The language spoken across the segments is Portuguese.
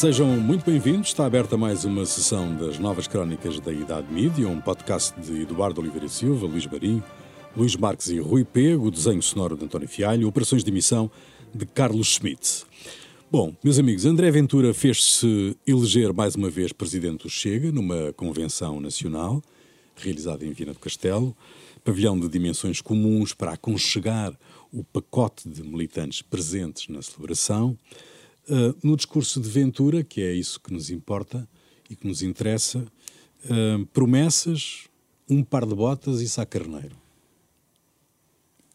Sejam muito bem-vindos. Está aberta mais uma sessão das Novas Crónicas da Idade Mídia, um podcast de Eduardo Oliveira Silva, Luís Marinho, Luís Marques e Rui Pego, desenho sonoro de António Fialho, operações de emissão de Carlos Schmidt. Bom, meus amigos, André Ventura fez-se eleger mais uma vez presidente do Chega numa convenção nacional realizada em Viana do Castelo, pavilhão de dimensões comuns para aconchegar o pacote de militantes presentes na celebração. Uh, no discurso de Ventura, que é isso que nos importa e que nos interessa, uh, promessas, um par de botas e Sá Carneiro.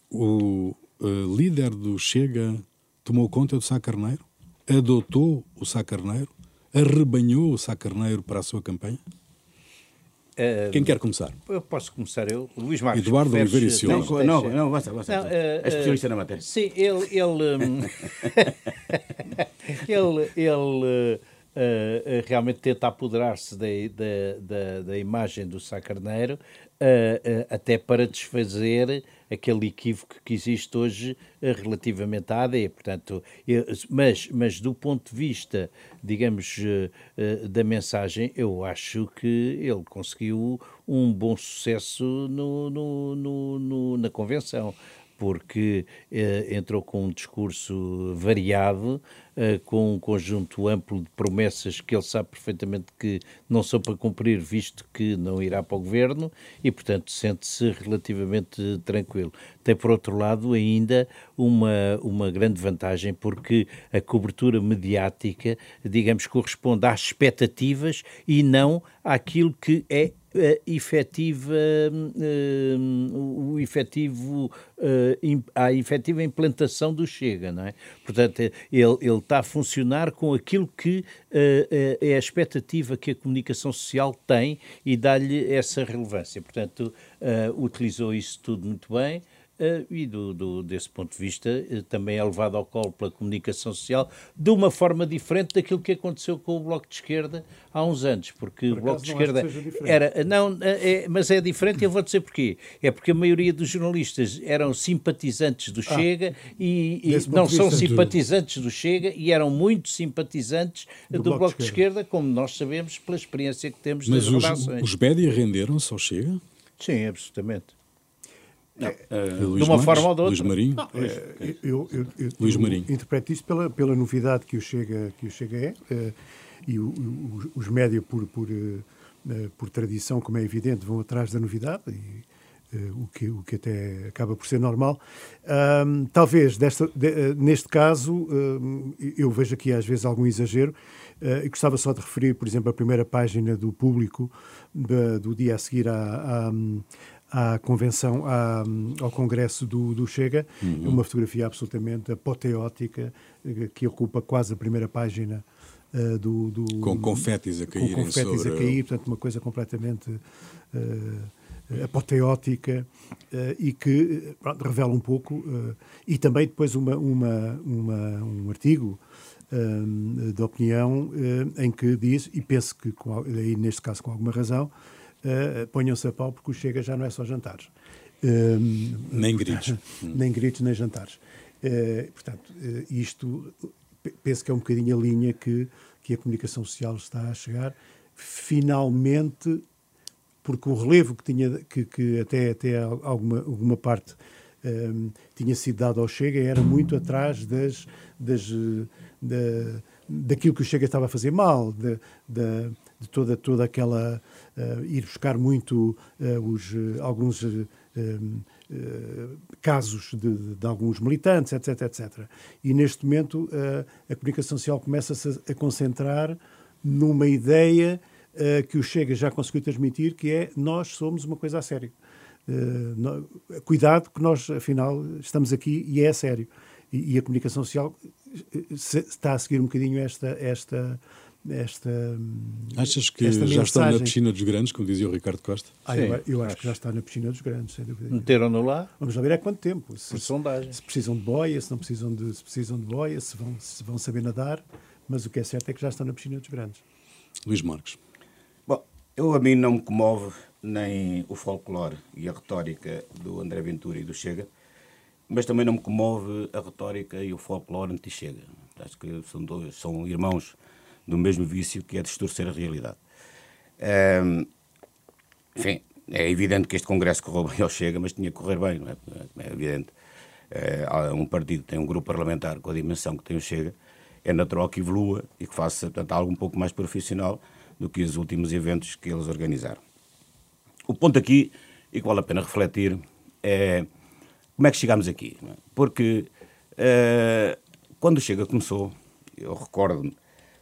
O uh, líder do Chega tomou conta do Sá Carneiro? Adotou o Sá Carneiro? Arrebanhou o Sá Carneiro para a sua campanha? Uh, Quem quer começar? Eu posso começar eu, Luís Marques. Eduardo Oliveira e Silva. Não, não, não, basta, basta. Não, uh, é especialista uh, na matéria. Sim, ele... Ele, ele, ele uh, realmente tenta apoderar-se da, da, da, da, imagem do Sá Carneiro até para desfazer aquele equívoco que existe hoje relativamente à AD. Portanto, mas, mas do ponto de vista, digamos, da mensagem, eu acho que ele conseguiu um bom sucesso no, no, no, no na convenção porque eh, entrou com um discurso variado, eh, com um conjunto amplo de promessas que ele sabe perfeitamente que não são para cumprir, visto que não irá para o governo, e, portanto, sente-se relativamente tranquilo. Tem, por outro lado, ainda uma, uma grande vantagem, porque a cobertura mediática, digamos, corresponde às expectativas e não àquilo que é efetiva, uh, o efetivo, uh, a efetiva implantação do Chega, não é? Portanto, ele, ele está a funcionar com aquilo que uh, é a expectativa que a comunicação social tem e dá-lhe essa relevância. Portanto, utilizou isso tudo muito bem. Uh, e do, do, desse ponto de vista uh, também é levado ao colo pela comunicação social de uma forma diferente daquilo que aconteceu com o Bloco de Esquerda há uns anos, porque Por o Bloco de Esquerda era não é, mas é diferente e eu vou dizer porquê é porque a maioria dos jornalistas eram simpatizantes do ah, Chega e, e não são simpatizantes do Chega e eram muito simpatizantes do, do Bloco, de, esquerda. de, esquerda. como nós sabemos pela experiência que temos mas das os, os média renderam-se ao Chega? Sim, absolutamente não, uh, de uma Marques, forma ou de outra. Luís Marinho. Não, é, eu, eu, eu, Luís Marinho. interpreto isso pela, pela novidade que o Chega, que o Chega é, uh, e o, o, os média, por, por, uh, por tradição, como é evidente, vão atrás da novidade, e, o, que, o que até acaba por ser normal. talvez, desta, de, neste caso, eu vejo aqui às vezes algum exagero, e gostava só de referir, por exemplo, a primeira página do público do dia a seguir à, à convenção, à, ao congresso do, do Chega, uhum. uma fotografia absolutamente apoteótica eh, que ocupa quase a primeira página uh, do, do, Com confetes a cair. Com confetes sobre... a cair, portanto uma coisa completamente uh, apoteótica uh, e que pronto, revela um pouco, e também depois uma, uma, uma um artigo de opinião em que diz, e penso que aí neste caso com alguma razão, uh, ponham-se a pau porque o Chega já não é só jantares. Uh, nem gritos. nem gritos, nem jantares. Uh, portanto, uh, isto penso que é um bocadinho a linha que, que a comunicação social está a chegar. Finalmente, porque o relevo que tinha, que, que até, até alguma, alguma parte um, tinha sido dado ao Chega era muito atrás das, das, da, daquilo que o Chega estava a fazer mal, de, de, de toda, toda aquela uh, ir buscar muito uh, os, uh, alguns casos de, de, alguns militantes, etc, etc. E neste momento a comunicação social começa-se a, a, concentrar numa ideia que o Chega já conseguiu transmitir, que é nós somos uma coisa a sério. No, cuidado que nós, afinal, estamos aqui e é a sério. E, e a comunicação social está a seguir um bocadinho esta, esta, esta Achas que esta já está na piscina dos grandes, como dizia o Ricardo Costa? Ah, eu, eu acho, acho, que já está na piscina dos grandes, sem dúvida. Meteram-no lá? Vamos lá ver há quanto tempo. Se, sondagem. se precisam de boia, se não precisam de, se precisam de boia, se vão, se vão saber nadar, mas o que é certo é que já estão na piscina dos grandes. Luís Marques. Bom, eu a mim não me comove nem o folclore e a retórica do André Ventura e do Chega, mas também não me comove a retórica e o folclore anti-Chega. Acho que são, dois, são irmãos do mesmo vício que é distorcer a realidade. enfim, é evidente que este Congresso correu bem ao Chega, mas tinha que correr bem, não é? É evidente. É, um partido tem um grupo parlamentar com a dimensão que tem o Chega, é natural que evolua e que faça portanto, algo um pouco mais profissional do que os últimos eventos que eles organizaram. O ponto aqui, e que vale a pena refletir, é como é que chegámos aqui. É? Porque uh, quando o Chega começou, eu recordo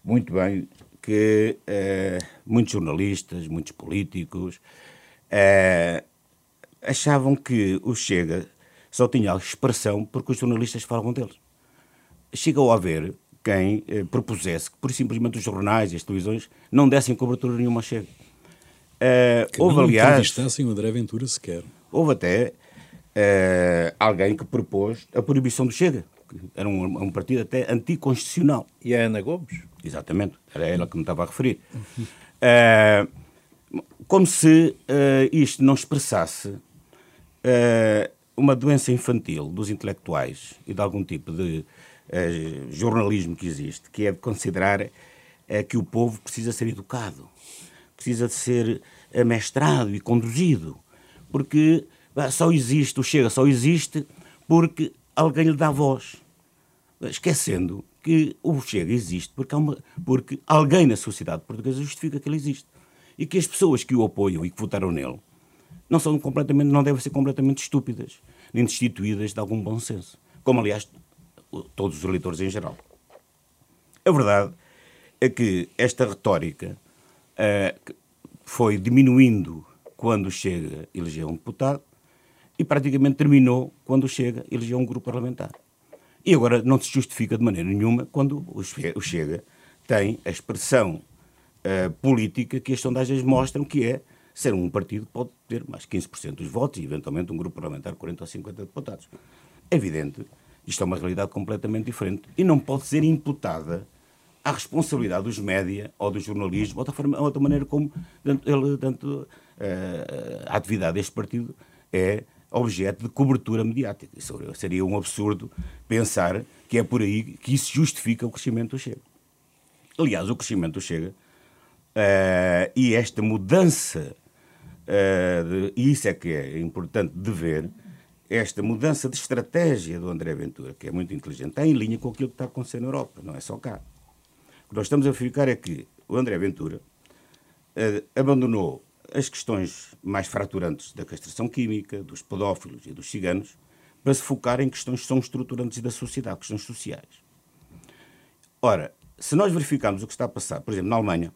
muito bem que uh, muitos jornalistas, muitos políticos uh, achavam que o Chega só tinha expressão porque os jornalistas falavam deles. Chegou a haver quem eh, propusesse que, por simplesmente, os jornais e as televisões não dessem cobertura nenhuma ao Chega. Uh, que houve, não aliás. entrevistassem o André Ventura sequer. Houve até uh, alguém que propôs a proibição do Chega. Era um, um partido até anticonstitucional. E a Ana Gomes? Exatamente, era ela que me estava a referir. Uh, como se isto não expressasse uma doença infantil dos intelectuais e de algum tipo de uh, jornalismo que existe, que é de considerar uh, que o povo precisa ser educado, precisa de ser amestrado e conduzido, porque uh, só existe, o Chega só existe porque alguém lhe dá voz. Esquecendo que o Chega existe porque, uma, porque alguém na sociedade portuguesa justifica que ele existe. E que as pessoas que o apoiam e que votaram nele não são completamente, não devem ser completamente estúpidas, nem destituídas de algum bom senso. Como, aliás, todos os eleitores em geral. A verdade é que esta retórica uh, foi diminuindo quando Chega elegeu um deputado e praticamente terminou quando Chega elegeu um grupo parlamentar. E agora não se justifica de maneira nenhuma quando o Chega tem a expressão uh, política que as sondagens mostram que é ser um partido que pode ter mais 15% dos votos e, eventualmente, um grupo parlamentar 40 ou 50 deputados. É evidente isto é uma realidade completamente diferente e não pode ser imputada à responsabilidade dos média ou do jornalismo ou da, forma, ou da maneira como ele, tanto, uh, a atividade deste partido é objeto de cobertura mediática. Isso seria um absurdo pensar que é por aí que isso justifica o crescimento do Chega. Aliás, o crescimento do Chega uh, e esta mudança, uh, de, e isso é que é importante de ver, esta mudança de estratégia do André Ventura, que é muito inteligente, está em linha com aquilo que está acontecendo na Europa, não é só cá. O que nós estamos a verificar é que o André Ventura eh, abandonou as questões mais fraturantes da castração química, dos pedófilos e dos ciganos, para se focar em questões que são estruturantes da sociedade, questões sociais. Ora, se nós verificarmos o que está a passar, por exemplo, na Alemanha,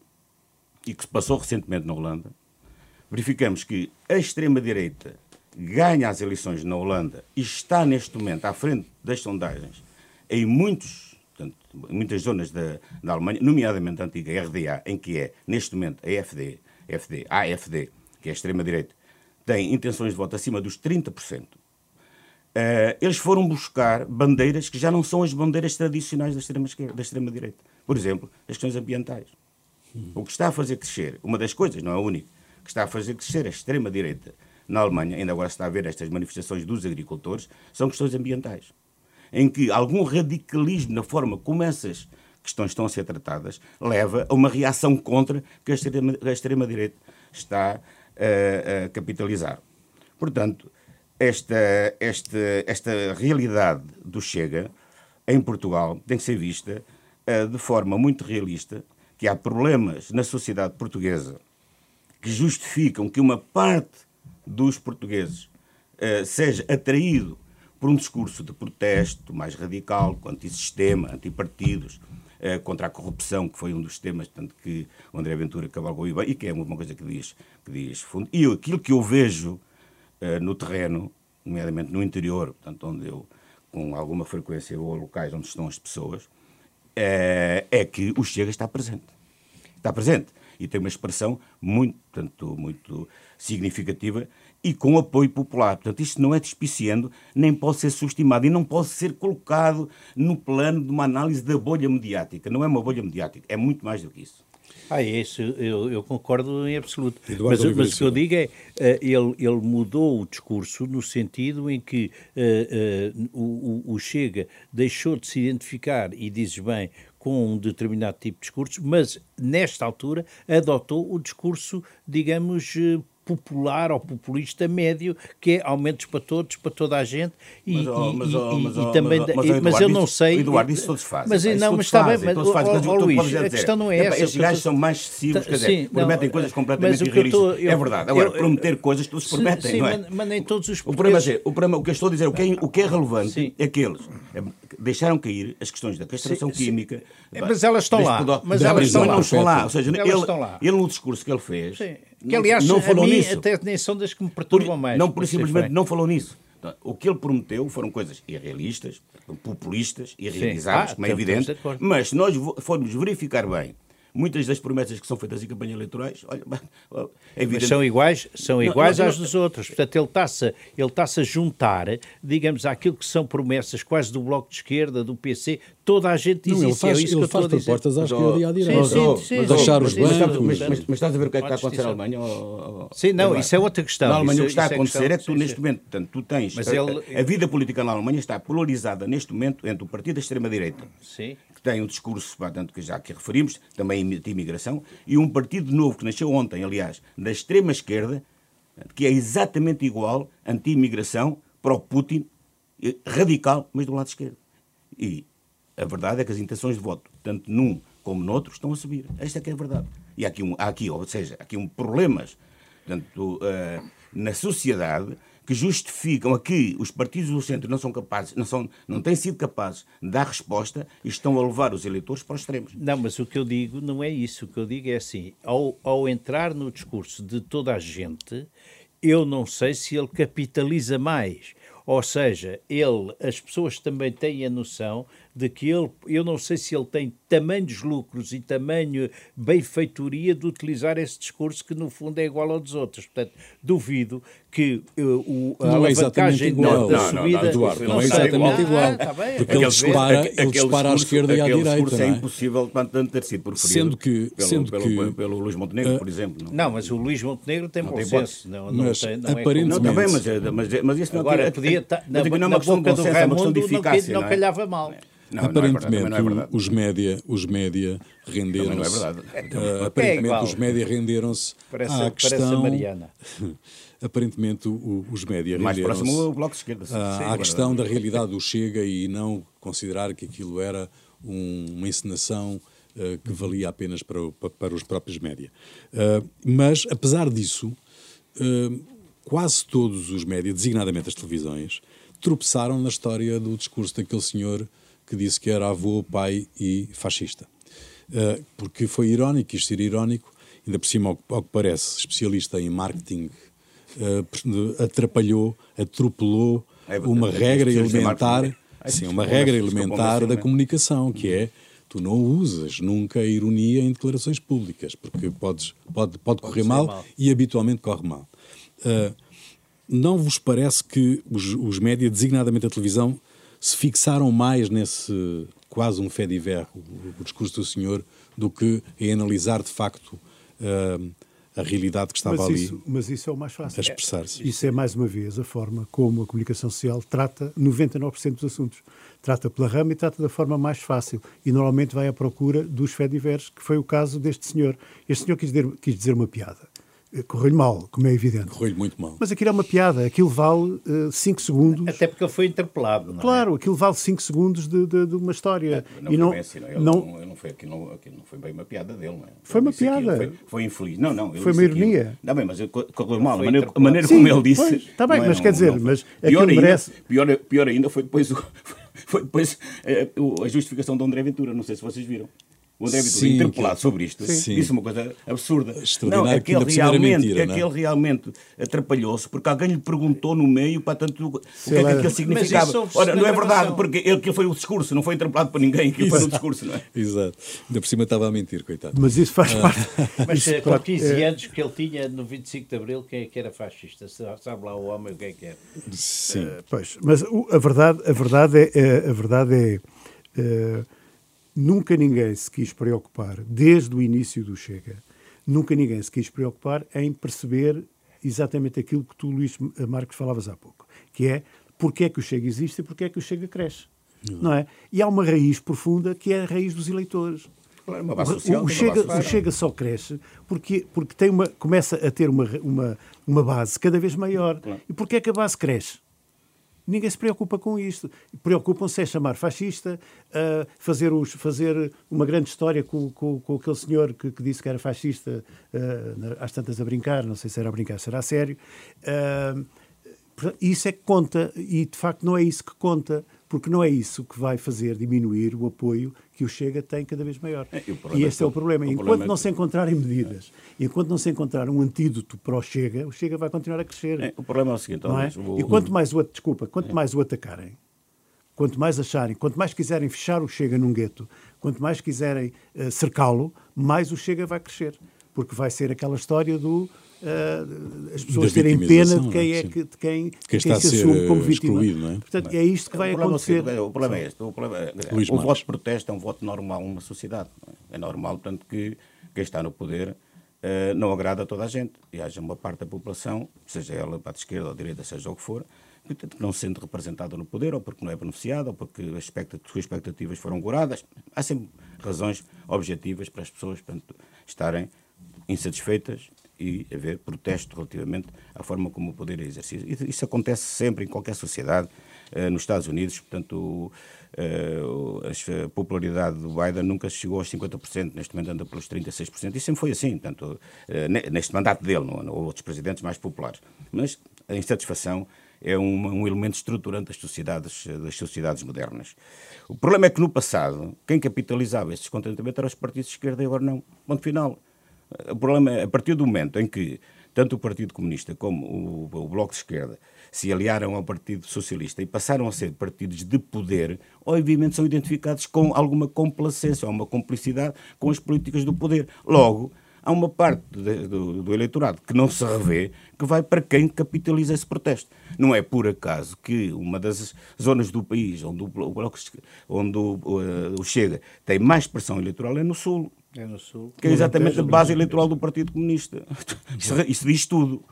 e que se passou recentemente na Holanda, verificamos que a extrema-direita ganha as eleições na Holanda e está neste momento à frente das sondagens em muitos, portanto, muitas zonas da, da Alemanha, nomeadamente a antiga RDA, em que é, neste momento, a FD, FD, AFD, que é a extrema-direita, tem intenções de voto acima dos 30%, uh, eh, eles foram buscar bandeiras que já não são as bandeiras tradicionais da extrema-direita. Extrema. Por exemplo, as questões ambientais. O que está a fazer crescer, uma das coisas, não é a única, que está a fazer crescer a extrema-direita na Alemanha, ainda agora se está a ver estas manifestações dos agricultores, são questões ambientais. Em que algum radicalismo na forma como essas questões estão a ser tratadas leva a uma reação contra que a extrema-direita extrema está a, a capitalizar. Portanto, esta, esta, esta realidade do Chega em Portugal tem que ser vista uh, de forma muito realista, que há problemas na sociedade portuguesa que justificam que uma parte dos portugueses uh, seja atraído por um discurso de protesto mais radical, anti-sistema, anti-partidos, uh, contra a corrupção, que foi um dos temas tanto que o André Ventura cavalgou bem, e que é uma coisa que diz, que diz fundo. E aquilo que eu vejo uh, no terreno, nomeadamente no interior, portanto, onde eu com alguma frequência vou a locais onde estão as pessoas, é que o Chega está presente. Está presente e tem uma expressão muito, tanto, muito significativa e com apoio popular. Portanto, isto não é despiciando, nem pode ser subestimado e não pode ser colocado no plano de uma análise da bolha mediática. Não é uma bolha mediática, é muito mais do que isso. Ah, é isso eu, eu concordo em absoluto. Mas, mas, o que eu digo é, uh, ele, ele mudou o discurso no sentido em que uh, uh, o, o Chega deixou de se identificar, e dizes bem, com um determinado tipo de discurso, mas nesta altura adotou o discurso, digamos, eh, popular ou populista médio, que é aumentos para todos, para toda a gente, e, mas, oh, mas, oh, mas, oh, também... Mas, mas, mas eu não sei... Eduardo, isso todos fazem. Mas, não, mas está bem, mas, fazem, oh, Luís, a questão não é essa. Estes gajos são mais excessivos, quer dizer, prometem coisas completamente irrealistas. É verdade. Agora, prometer coisas todos prometem, não é? Mas nem todos os o problema, é, o problema, o que eu estou a dizer, o que é, o que é relevante é que eles deixaram cair as questões da castração química. Mas elas estão lá. Mas elas estão lá. Ou seja, ele no discurso que ele fez que aliás, não falou mim nisso. até nem são das que me perturbam por, mais. Não, por simplesmente não falou nisso. Então, o que ele prometeu foram coisas irrealistas, populistas, irrealizáveis, ah, como é evidente. Mas se nós formos verificar bem muitas das promessas que são feitas em campanhas eleitorais, olha, é evidente. Mas são iguais, são iguais não, não, às dos outros. Portanto, ele está-se ele está a juntar, digamos, àquilo que são promessas quase do Bloco de Esquerda, do PC, toda a gente diz não, isso. Ele faz, é isso ele faz propostas à esquerda e à direita. Sim, sim, sim, mas, deixar os bancos. Mas, mas, mas, estás a ver o que é que está a acontecer na Alemanha? sim, não, isso é outra questão. Na Alemanha o que está a é acontecer é que tu, neste momento, portanto, tu tens. Mas a, vida política na Alemanha está polarizada neste momento entre o partido da extrema-direita, que tem um discurso, portanto, que já aqui referimos, também de imigração, e um partido novo que nasceu ontem, aliás, da extrema-esquerda, que é exatamente igual, anti-imigração, para o Putin, radical, mas do lado esquerdo. E a verdade é que as intenções de voto, tanto num como noutro, estão a subir. Esta é que é a verdade. E há aqui, um, há aqui ou seja, há aqui um problemas portanto, uh, na sociedade que justificam aqui os partidos do centro não são capazes, não, são, não têm sido capazes de dar resposta e estão a levar os eleitores para os extremos. Não, mas o que eu digo não é isso. O que eu digo é assim: ao, ao entrar no discurso de toda a gente, eu não sei se ele capitaliza mais. Ou seja, ele, as pessoas também têm a noção de que ele, eu não sei se ele tem tamanhos lucros e tamanho benfeitoria de utilizar esse discurso que no fundo é igual ao dos outros. Portanto, duvido que uh, o, a não é alavancagem é da, da subida... Não, não, Eduardo, não, não é exatamente igual. Ah, tá porque ele dispara, ele dispara à esquerda e à direita. é impossível tanto ter sido preferido sendo que, pelo, sendo pelo, que, pelo, pelo Luís Montenegro, uh, por exemplo. Não, mas o Luís Montenegro tem bom senso. Não, não mas, tem, não aparentemente... É não, também, mas, mas, mas isso não Agora, podia estar... Na, na boca do Raimundo não calhava mal. Não, aparentemente, não é verdade, é os média, os média renderam-se. Não é verdade. Uh, aparentemente, é os média renderam-se à questão. Mariana. aparentemente, o, os média renderam-se. Mais próximo Bloco de Esquerda. À, à questão da realidade do Chega e não considerar que aquilo era um, uma encenação uh, que valia apenas para, para, para os próprios média. Uh, mas, apesar disso, quase todos os média, designadamente as televisões, tropeçaram na história do discurso daquele senhor que disse que era avô, pai e fascista. Uh, porque foi irónico, quis ser irónico, ainda por cima, ao, ao que parece, especialista em marketing, uh, atrapalhou, atropelou é, uma regra elementar, é, sim, uma regra elementar da comunicação, que é tu não usas nunca a ironia em declarações públicas, porque podes, pode, pode correr mal, mal, e habitualmente corre mal. Uh, não vos parece que os, os média, designadamente a televisão, se fixaram mais nesse quase um fé diver, o, o discurso do senhor, do que em analisar de facto uh, a realidade que estava mas ali. Isso, mas isso é o mais fácil. A expressar-se. Isso é, mais uma vez, a forma como a comunicação social trata 99% dos assuntos. Trata pela rama e trata da forma mais fácil. E normalmente vai à procura dos fé divers, que foi o caso deste senhor. Este senhor quis dizer, quis dizer uma piada. Correu-lhe mal, como é evidente. Correu-lhe muito mal. Mas aquilo é uma piada, aquilo vale 5 uh, segundos. Até porque ele foi interpelado, não é? Claro, aquilo vale 5 segundos de, de, de, uma história. É, não, e não, assim, não, não, não, foi, aquilo, não, aquilo não foi bem uma piada dele, não é? Foi uma piada. Foi, foi, infeliz. Não, não. Foi uma ironia. Aquilo. Não, bem, mas correu mal. A maneira, a maneira como ele disse. Está bem, mas quer dizer, mas pior ainda, merece... pior, pior ainda foi depois, o, foi depois eh, a justificação de André Ventura. Não sei se vocês viram o André Vitor, interpelado que... sobre isto, sim. disse uma coisa absurda. Não, aquele realmente, mentira, aquele não? realmente atrapalhou-se porque alguém lhe perguntou no meio para tanto o que é que aquilo significava. Ora, não é verdade, porque ele que foi o discurso, não foi interpelado por ninguém, que foi o discurso, não é? Exato. Ainda por cima estava a mentir, coitado. Mas isso faz ah. parte. Mas isso, com 15 é... anos que ele tinha no 25 de Abril, quem é que era fascista? Sabe lá o homem o que é que era? Sim. Uh, pois, mas a verdade, a verdade é. é a verdade é uh, Nunca ninguém se quis preocupar, desde o início do Chega, nunca ninguém se quis preocupar em perceber exatamente aquilo que tu, Luís Marcos, falavas há pouco, que é porque é que o Chega existe e porque é que o Chega cresce. não é? E há uma raiz profunda que é a raiz dos eleitores. Claro, uma base social, o, o, Chega, o Chega só cresce porque, porque tem uma, começa a ter uma, uma, uma base cada vez maior. Claro. E porquê é que a base cresce? Ninguém se preocupa com isto. Preocupam-se é chamar fascista, fazer, os, fazer uma grande história com, com, com aquele senhor que, que, disse que era fascista, uh, às tantas a brincar, não sei se era a brincar, se era a sério. Uh, isso é que conta, e de facto não é isso que conta porque não é isso que vai fazer diminuir o apoio que o Chega tem cada vez maior. É, e, este é, o problema. O enquanto problema é... não se encontrarem medidas, é. enquanto não se encontrar um antídoto para o Chega, o Chega vai continuar a crescer. É, o problema é o seguinte, não é? O... E quanto mais o, desculpa, quanto mais o atacarem, quanto mais acharem, quanto mais quiserem fechar o Chega num gueto, quanto mais quiserem uh, cercá-lo, mais o Chega vai crescer. Porque vai ser aquela história do uh, as pessoas terem pena de quem, é que, de quem, quem, quem se assume como vítima. Não é? Portanto, é isto que vai o acontecer. o problema é este. O, problema é, o voto de protesto é um voto normal numa sociedade. É normal, portanto, que quem está no poder uh, não agrada a toda a gente. E haja uma parte da população, seja ela para a esquerda ou à direita, seja o que for, que não se sente representada no poder, ou porque não é beneficiada, ou porque as expectativas foram curadas. Há sempre razões objetivas para as pessoas portanto, estarem insatisfeitas e haver protesto relativamente à forma como o poder é exercido. Isso acontece sempre em qualquer sociedade. Uh, nos Estados Unidos, portanto, uh, a popularidade do Biden nunca chegou aos 50%, neste momento anda pelos 36%, e sempre foi assim, portanto, neste mandato dele, não outros presidentes mais populares. Mas a insatisfação é um, um, elemento estruturante das sociedades, das sociedades modernas. O problema é que no passado, quem capitalizava esse descontentamento eram os partidos de esquerda e agora não. Ponto final. O problema é, a partir do momento em que tanto o Partido Comunista como o, o, Bloco de Esquerda se aliaram ao Partido Socialista e passaram a ser partidos de poder, obviamente são identificados com alguma complacência ou uma complicidade com as políticas do poder. Logo, há uma parte de, do, do, eleitorado que não se revê, que vai para quem capitaliza esse protesto. Não é por acaso que uma das zonas do país onde o, onde o, o Chega tem mais pressão eleitoral é no Sul. É no Sul. Que é exatamente a base eleitoral do Partido Comunista. Isso, isso diz tudo.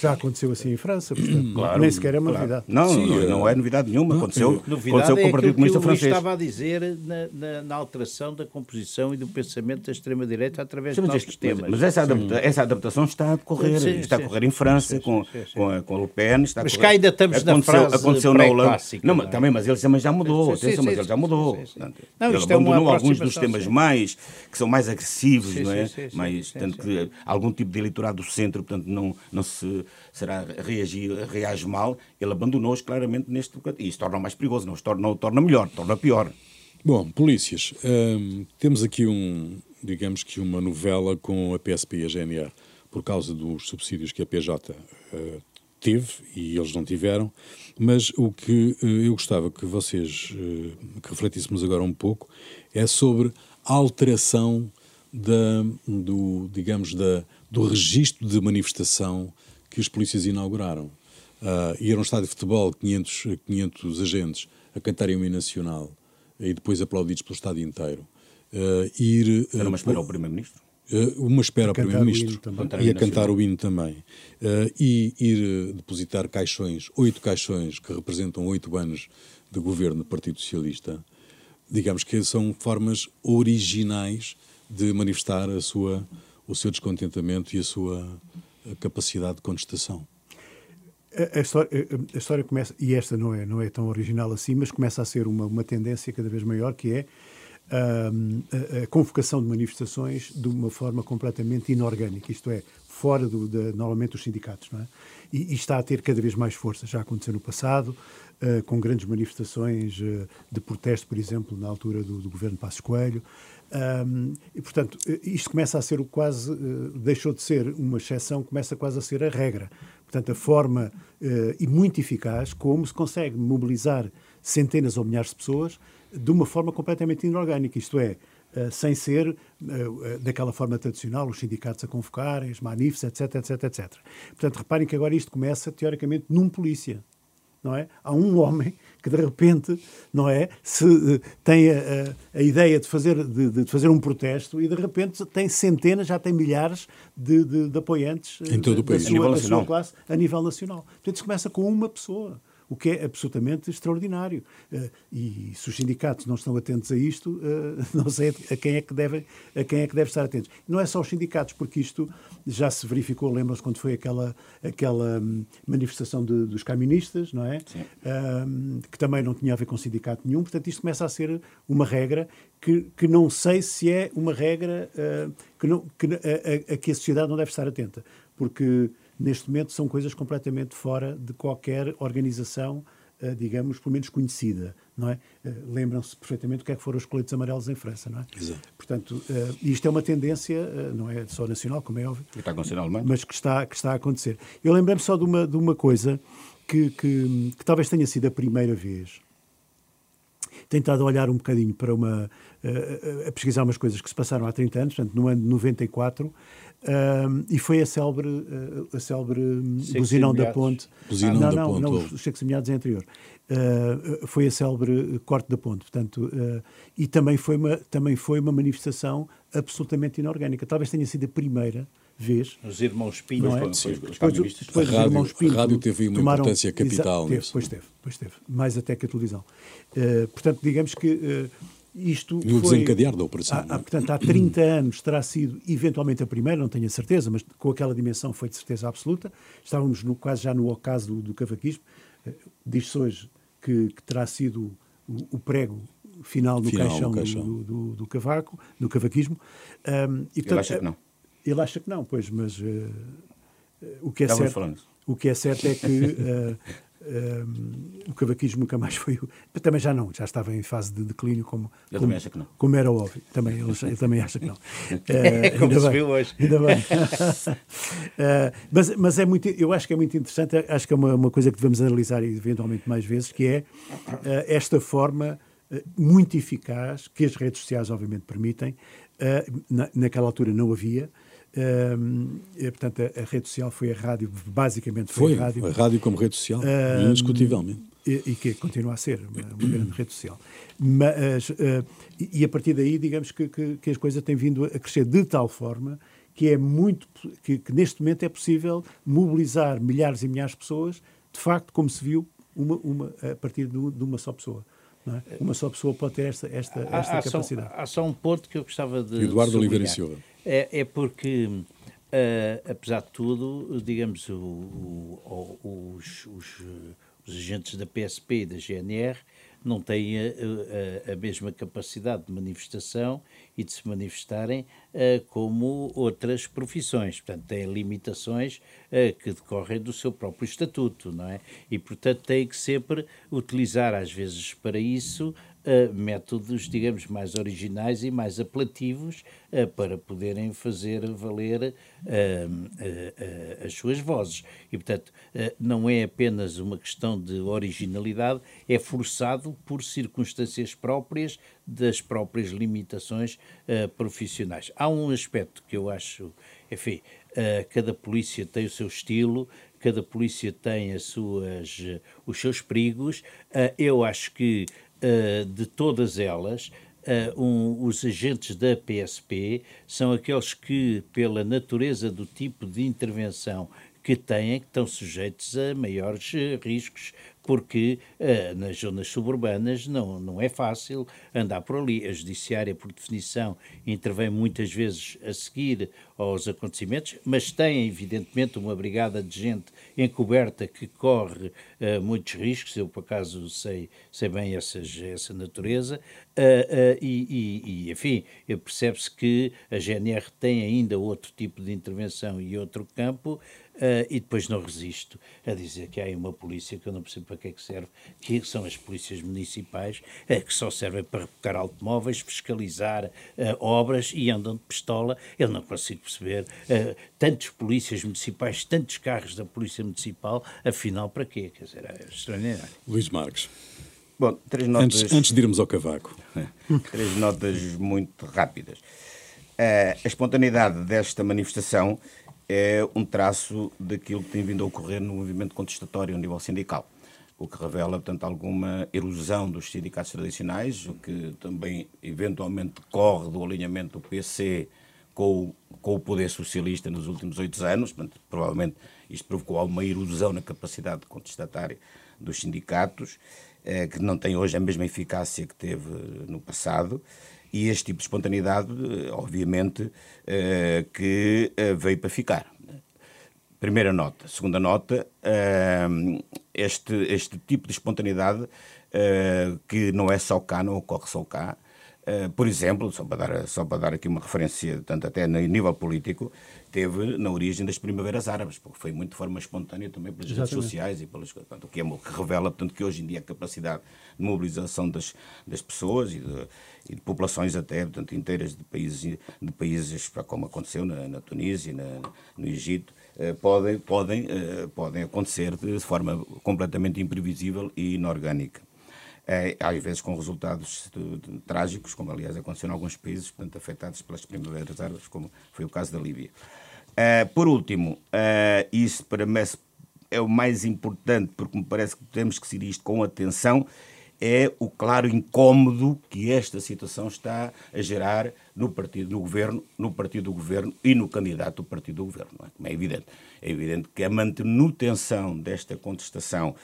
Já aconteceu assim em França, portanto, claro, nem sequer é uma claro. novidade. Não, Sim, não, é, não, é novidade nenhuma. Aconteceu, novidade aconteceu com o Partido Comunista Francês. que o estava a dizer na, na, na, alteração da composição e do pensamento da extrema-direita através sim, de novos temas. Mas essa, adapta, essa adaptação está a decorrer. Sim, está a correr em França com, com, com Le Pen. Está mas cá ainda estamos aconteceu, na frase aconteceu na Holanda. Não, não é? Também, mas ele também já mudou. Atenção, mas ele já mudou. Não, ele é abandonou alguns dos temas mais, que são mais agressivos, não é? Mais, tanto que algum tipo de eleitorado do centro, portanto, não se será reagir, reage mal, ele abandonou-os claramente neste e isso torna mais perigoso, não, torna, não torna melhor, torna pior. Bom, polícias, hum, temos aqui um, digamos que uma novela com a PSP e a GNR, por causa dos subsídios que a PJ uh, hum, teve e eles não tiveram, mas o que uh, eu gostava que vocês, uh, que refletíssemos agora um pouco, é sobre a alteração da, do, digamos, da, do registro de manifestação que os polícias inauguraram. Uh, ir a um estádio de futebol, 500, 500 agentes a cantarem o hino nacional e depois aplaudidos pelo estádio inteiro. Uh, ir, Era uma espera ao Primeiro-Ministro? Uh, uma espera ao Primeiro-Ministro e a cantar o hino também. Uh, e ir depositar caixões, oito caixões que representam oito anos de governo do Partido Socialista, digamos que são formas originais de manifestar a sua, o seu descontentamento e a sua capacidade de contestação. A, história, a, história, começa, e esta não é, não é tão original assim, mas começa a ser uma, uma tendência cada vez maior, que é a, a, convocação de manifestações de uma forma completamente inorgânica, isto é, fora do, de, normalmente dos sindicatos. Não é? e, e, está a ter cada vez mais força. Já aconteceu no passado, uh, com grandes manifestações uh, de protesto, por exemplo, na altura do, do governo Passos Coelho. Um, e, portanto, isto começa a ser quase, uh, deixou de ser uma exceção, começa quase a ser a regra. Portanto, a forma, uh, e muito eficaz, como se consegue mobilizar centenas ou milhares de pessoas de uma forma completamente inorgânica, isto é, uh, sem ser daquela forma tradicional, os sindicatos a convocarem, as manifes, etc, etc, etc. Portanto, reparem que agora isto começa, teoricamente, num polícia não é? Há um homem que de repente, não é, se uh, tem a, a, ideia de fazer de, de, fazer um protesto e de repente tem centenas, já tem milhares de, de, de apoiantes em todo o país, da sua, da sua classe a nível nacional. Portanto, isso começa com uma pessoa o que é absolutamente extraordinário. Uh, e se os sindicatos não estão atentos a isto, uh, não sei a quem, é que deve, a quem é que deve estar atentos. Não é só os sindicatos, porque isto já se verificou, lembram-se quando foi aquela, aquela um, manifestação de, dos caministas, não é? Um, que também não tinha a ver com sindicato nenhum, portanto isto começa a ser uma regra que, que não sei se é uma regra uh, que, não, que a, a, a que a sociedade não deve estar atenta, porque neste momento são coisas completamente fora de qualquer organização, uh, digamos, pelo menos conhecida, não é? Uh, Lembram-se perfeitamente o que é que foram os coletes amarelos em França, não é? Exato. Portanto, uh, isto é uma tendência, não é só nacional, como é óbvio, que está acontecendo mas que está, que está a acontecer. Eu lembrei-me só de uma, de uma coisa que, que, que talvez tenha sido a primeira vez tentado olhar um bocadinho para uma. Uh, a pesquisar umas coisas que se passaram há 30 anos, portanto, no ano de 94, uh, e foi a célebre, uh, a célebre buzinão da ponte. Buzinão não, da não, ponte. não, os cheques semeados é anterior. foi a célebre corte da ponte, portanto, e também foi, uma, também foi uma manifestação absolutamente inorgânica. Talvez tenha sido a primeira vez. Os irmãos Pinto. Não é? Depois, depois, Depois, depois A os rádio- irmãos Pinto a rádio teve uma tomaram- importância capital teve, nisso. Pois teve, pois teve. Mais até que a televisão. Eh, portanto, digamos que eh, isto No foi... desencadear da operação, Há, há, é? portanto, há 30 anos terá sido eventualmente a primeira, não tenho a certeza, mas com aquela dimensão foi de certeza absoluta. Estávamos no, quase já no ocaso do, do cavaquismo. Eh, Diz-se hoje que, que terá sido o, o prego final no Final caixão, do- caixão. Do, do, do cavaco, do cavaquismo. Ahm, e, Ele acha que não. Ele acha que não, pois, mas eh, eh, o que é certo, o que é certo é que eh, eh, o cavaquismo nunca mais foi. Também já não, já estava em fase de declínio, como, Eu como, como era óbvio. Também, ele, ele também acha que não. Eh, como ainda se bem, viu hoje. Ainda bem. Eh, mas, mas é muito, eu acho que é muito interessante, acho que é uma, uma coisa que devemos analisar eventualmente mais vezes, que é eh, esta forma muito eficaz que as redes sociais obviamente permitem. Na, naquela altura não havia. Eh, e, portanto, a, a rede social foi a rádio, basicamente foi, Foi, a rádio. a rádio como rede social, Ah, indiscutivelmente. E, e que continua a ser uma, uma grande rede social. Mas, eh, e, e a partir daí, digamos que, que, que as coisas têm vindo a crescer de tal forma que é muito que, que neste momento é possível mobilizar milhares e milhares de pessoas, de facto, como se viu, uma, uma, a partir de, de uma só pessoa. Não é? Uma só pessoa pode ter esta, esta, esta Há, há só, capacidade. há só um ponto que eu gostava de. Eduardo Oliveira e. Silva. É, é porque, eh, apesar de tudo, digamos, o- o- o- os, os, os agentes da PSP e da GNR não têm a, a- a mesma capacidade de manifestação e de se manifestarem eh, como outras profissões. Portanto, têm limitações eh, que decorrem do seu próprio estatuto, não é? E, portanto, têm que sempre utilizar, às vezes, para isso, eh, métodos, digamos, mais originais e mais apelativos eh, para poderem fazer valer eh, as suas vozes. E, portanto, não é apenas uma questão de originalidade, é forçado por circunstâncias próprias das próprias limitações profissionais. Há um aspecto que eu acho, enfim, cada polícia tem o seu estilo, cada polícia tem as suas, os seus perigos. Eu acho que eh, de todas elas, eh, um, os agentes da PSP são aqueles que, pela natureza do tipo de intervenção que têm, que estão sujeitos a maiores eh, riscos, porque eh, nas zonas suburbanas não, não é fácil andar por ali. A judiciária, por definição, intervém muitas vezes a seguir aos acontecimentos, mas tem, evidentemente, uma brigada de gente encoberta que corre eh, muitos riscos. Eu, por acaso, sei, sei bem essas, essa natureza. eh, e, e, e, enfim, percebe-se que a GNR tem ainda outro tipo de intervenção e outro campo, eh, e depois não resisto a dizer que há aí uma polícia que eu não percebo para que é que serve, que são as polícias municipais, eh, que só servem para rebocar automóveis, fiscalizar eh, obras e andam de pistola. Eu não consigo perceber tantos polícias municipais, tantos carros da polícia municipal, afinal para quê? Quer dizer, é extraordinário. Luís Marques, Bom, três notas, antes, antes de irmos ao cavaco, três notas muito rápidas. A espontaneidade desta manifestação é um traço daquilo que tem vindo a ocorrer no movimento contestatório a nível sindical, o que revela, portanto, alguma erosão dos sindicatos tradicionais, o que também eventualmente decorre do alinhamento do PC com, com o poder socialista nos últimos oito anos. Portanto, provavelmente isto provocou alguma erosão na capacidade contestatária dos sindicatos, eh, que não tem hoje a mesma eficácia que teve no passado. E este tipo de espontaneidade, eh, obviamente, eh, que eh, veio para ficar. Primeira nota. Segunda nota, este, este tipo de espontaneidade, que não é só cá, não ocorre só cá, por exemplo, só para, dar, só para dar aqui uma referência, tanto até no nível político, teve na origem das primaveras árabes, porque foi muito de forma espontânea também pelas Exatamente. redes sociais e pelas portanto, o que, é, que revela portanto, que hoje em dia a capacidade de mobilização das, das pessoas e de, e de populações até portanto, inteiras de países, de países como aconteceu na, na Tunísia, na, no Egito, uh, podem, podem, uh, podem acontecer de forma completamente imprevisível e inorgânica é, às vezes com resultados de, de, trágicos, como aliás aconteceu em alguns países, portanto, afetados pelas primaveras árabes, como foi o caso da Líbia. Uh, por último, uh, isso para mim é o mais importante, porque me parece que temos que seguir isto com atenção, é o claro incómodo que esta situação está a gerar no partido do governo, no partido do governo e no candidato do partido do governo, é? é evidente. É evidente que a manutenção desta contestação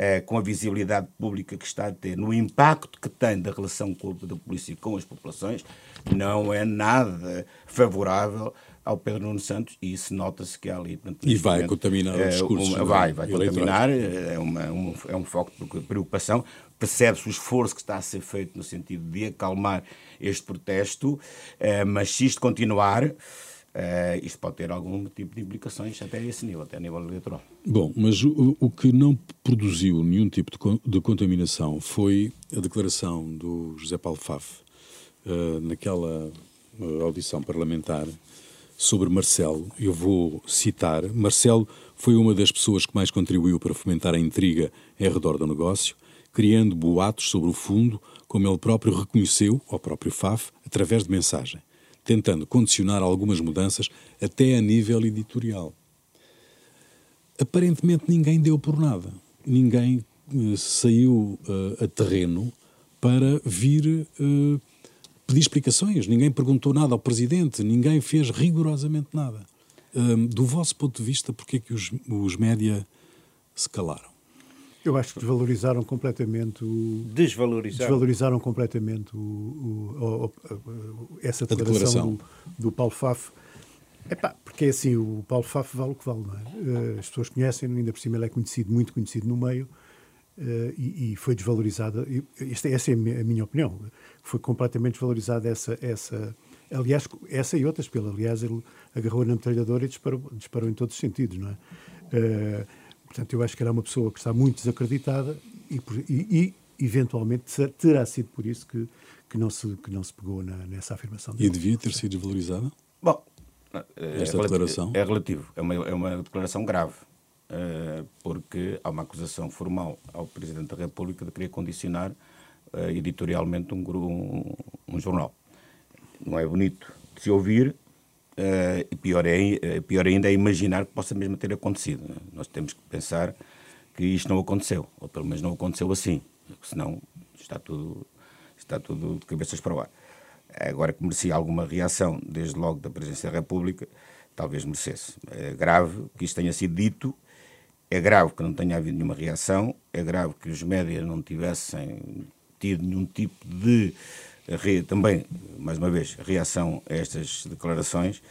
eh, com a visibilidade pública que está a ter, no impacto que tem da relação da polícia com as populações, não é nada favorável ao Pedro Nuno Santos e isso nota-se que há ali... Portanto, e vai contaminar o discurso. Uma, vai, vai contaminar, é, uma, um, é um foco de preocupação. Percebe-se o esforço que está a ser feito no sentido de acalmar este protesto, eh, mas se isto continuar Uh, isto pode ter algum tipo de implicações até esse nível, até a nível eleitoral. Bom, mas o, o que não produziu nenhum tipo de, de, contaminação foi a declaração do José Paulo Faf uh, naquela audição parlamentar sobre Marcelo. Eu vou citar: Marcelo foi uma das pessoas que mais contribuiu para fomentar a intriga em redor do negócio, criando boatos sobre o fundo, como ele próprio reconheceu ao próprio Faf, através de mensagem tentando condicionar algumas mudanças até a nível editorial. Aparentemente ninguém deu por nada. Ninguém uh, saiu uh, a terreno para vir uh, pedir explicações. Ninguém perguntou nada ao Presidente, ninguém fez rigorosamente nada. do vosso ponto de vista, porquê é que os, os média se calaram? Eu acho que desvalorizaram completamente o. Desvalorizaram. Desvalorizaram completamente o, o, o essa declaração, declaração. Do, do, Paulo Faf. Epá, porque é assim, o Paulo Faf vale o que vale, não é? Eh, as pessoas conhecem, ainda por cima ele é conhecido, muito conhecido no meio, eh, e, e foi desvalorizada. Esta, essa é a minha opinião. Foi completamente desvalorizada essa. essa aliás, essa e outras, pelo aliás, ele agarrou na metralhadora e disparou, disparou em todos os sentidos, não é? Uh, Portanto, eu acho que era uma pessoa que está muito desacreditada e, e, e eventualmente terá sido por isso que, que, não, se, que não se pegou na, nessa afirmação. E devia ter sido desvalorizada? Bom, é esta é declaração? É relativo. É uma, é uma declaração grave. Uh, porque há uma acusação formal ao Presidente da República de querer condicionar uh, editorialmente um, um, um jornal. Não é bonito de se ouvir, Uh, e pior, é, pior ainda é imaginar que possa mesmo ter acontecido. Né? Nós temos que pensar que isto não aconteceu, ou pelo menos não aconteceu assim, senão está tudo, está tudo de cabeças para o ar. Agora que merecia alguma reação, desde logo da Presidência da República, talvez merecesse. É grave que isto tenha sido dito, é grave que não tenha havido nenhuma reação, é grave que os médias não tivessem tido nenhum tipo de também, mais uma vez, reação a estas declarações,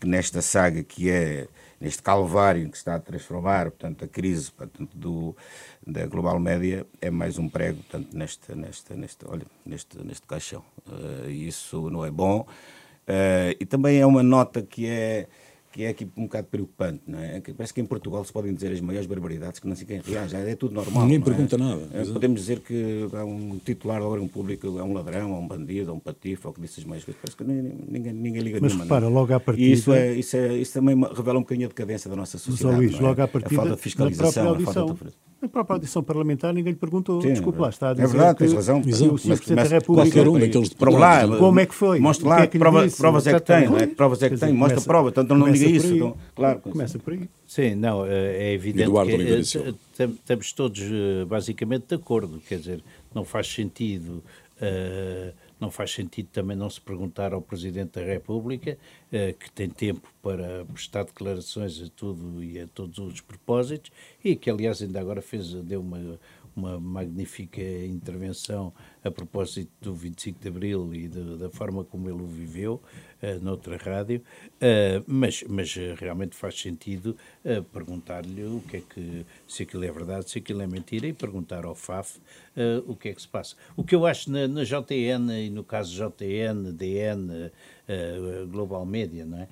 que nesta saga que é, neste calvário que se está a transformar, portanto, a crise portanto, do, da Global Média é mais um prego, portanto, neste, neste, neste, olha, neste, neste caixão. Uh, isso não é bom. Uh, e também é uma nota que é que é aqui um bocado preocupante, não é? Parece que em Portugal se podem dizer as maiores barbaridades que não sei quem reage, é tudo normal. Ninguém é? pergunta nada. É, podemos dizer que há um titular da um público, é um ladrão, é um bandido, é um patife, ou que disse as maiores coisas. Parece que ninguém, ninguém liga Mas nenhuma. Repara, logo à partida... E isso, é, isso, é, isso também revela um bocadinho a decadência da nossa sociedade. Mas, Luís, é? logo à partida, a falta de fiscalização, a falta de na própria audição parlamentar ninguém lhe perguntou, Sim, desculpa lá, está a dizer É verdade, tens razão. o Sr. Presidente da República... Um daqueles lá, como é que foi? Mostra lá, que, é prova, disse, provas é que tem, não é? Que provas é que tem, mostra prova, então não diga isso. Então, claro. Começa por aí. Sim, não, é, é evidente Eduardo que eh, estamos todos eh, basicamente de acordo, quer dizer, não faz sentido uh, não faz sentido também não se perguntar ao Presidente da República, uh, que tem tempo para prestar declarações a tudo e a todos os propósitos, e que, aliás, ainda agora fez, deu uma, uma magnífica intervenção a propósito do 25 de Abril e de, da forma como ele o viveu uh, noutra rádio, uh, mas, mas realmente faz sentido uh, perguntar-lhe o que é que, se aquilo é verdade, se aquilo é mentira, e perguntar ao FAF o que é que se passa. O que eu acho na, na JTN, e no caso JTN, DN, Global Media, não é?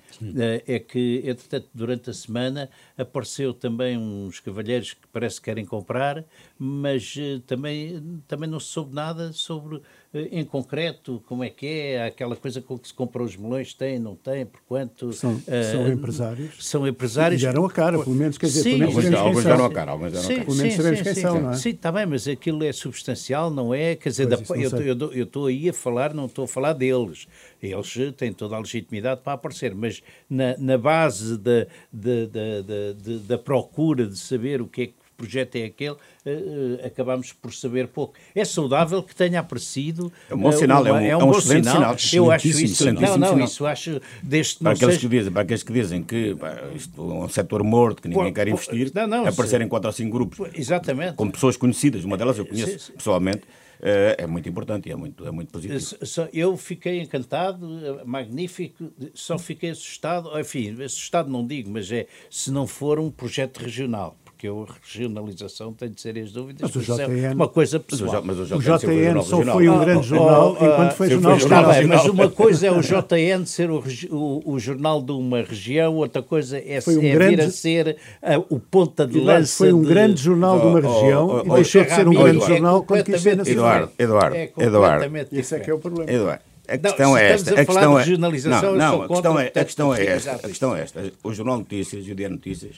É que, entretanto, durante a semana apareceu também uns cavalheiros que parece que querem comprar, mas também, também não se soube nada sobre eh, em concreto, como é que é, aquela coisa com que se compra os melões, tem, não tem, por quanto... São, uh, são empresários. São empresários. E deram a cara, pelo menos, quer dizer, sim, pelo menos alguns deram a cara, alguns deram sim, a cara. Pelo menos sabemos quem são, não é? Sim, está bem, mas aquilo é substancial, não é? Quer dizer, da, eu estou aí a falar, não estou a falar deles. Eles têm toda a legitimidade para aparecer, mas na, na base da, da, da, da procura de saber o que é que projeto é aquele, uh, acabamos por saber pouco. É saudável que tenha aparecido. É um bom sinal, uma, é um, é um, bom sinal. sinal. Eu acho isso. Não, não, sinal. isso acho. Desde para, aqueles seja... que dizem, para aqueles que dizem que pá, isto é um setor morto, que ninguém pô, quer investir, não, não, aparecerem quatro ou cinco grupos. Exatamente. Com pessoas conhecidas, uma delas eu conheço sim. pessoalmente. É muito importante e é muito, é muito positivo. Eu fiquei encantado, magnífico, só fiquei assustado, enfim, assustado não digo, mas é se não for um projeto regional porque a regionalização tem de ser as dúvidas. Mas o JN, é uma coisa pessoal. Mas o, JN, o JN só foi um grande jornal ah, enquanto foi jornal Está bem, mas uma coisa é o JN ser o, o, o, jornal de uma região, outra coisa é, um é grande, vir a ser uh, o ponta de lança. Foi um de... grande jornal de uma região oh, oh, oh, e deixou de ser um grande jornal quando quis ser nacional. Eduardo, Eduardo, Eduardo. Isso é que é o problema. Eduardo. A questão não, é esta. A, a questão é não, não, a questão é, a questão é esta. A questão é esta. O Jornal Notícias e o Diário Notícias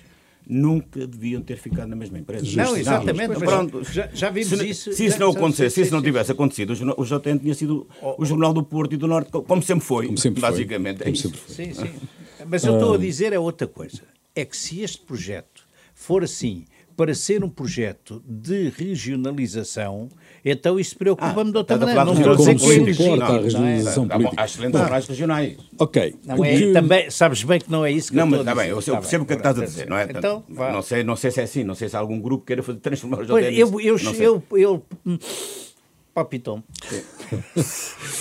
nunca deviam ter ficado na mesma empresa. Não, exatamente. Não, pronto, já, já vimos se, isso. Se isso não acontecesse, se isso não tivesse acontecido, o JN tinha sido oh, o Jornal do Porto e do Norte, como sempre foi, como sempre basicamente. Foi. É isso. Sim, sim. Mas eu estou a dizer é outra coisa. É que se este projeto for assim, para ser um projeto de regionalização, então isso preocupa-me ah, de outra maneira. Não estou a dizer que foi importa a regionalização é? política. Há excelentes jornais regionais. Ok. Não é, também, sabes bem que não é isso que não, eu mas, estou tá bem, eu, eu percebo o que estás a dizer, não é? Então, não, sei, não sei se é assim, não sei se há algum grupo queira fazer, transformar o JN. Eu, eu, eu, eu, hum, palpitou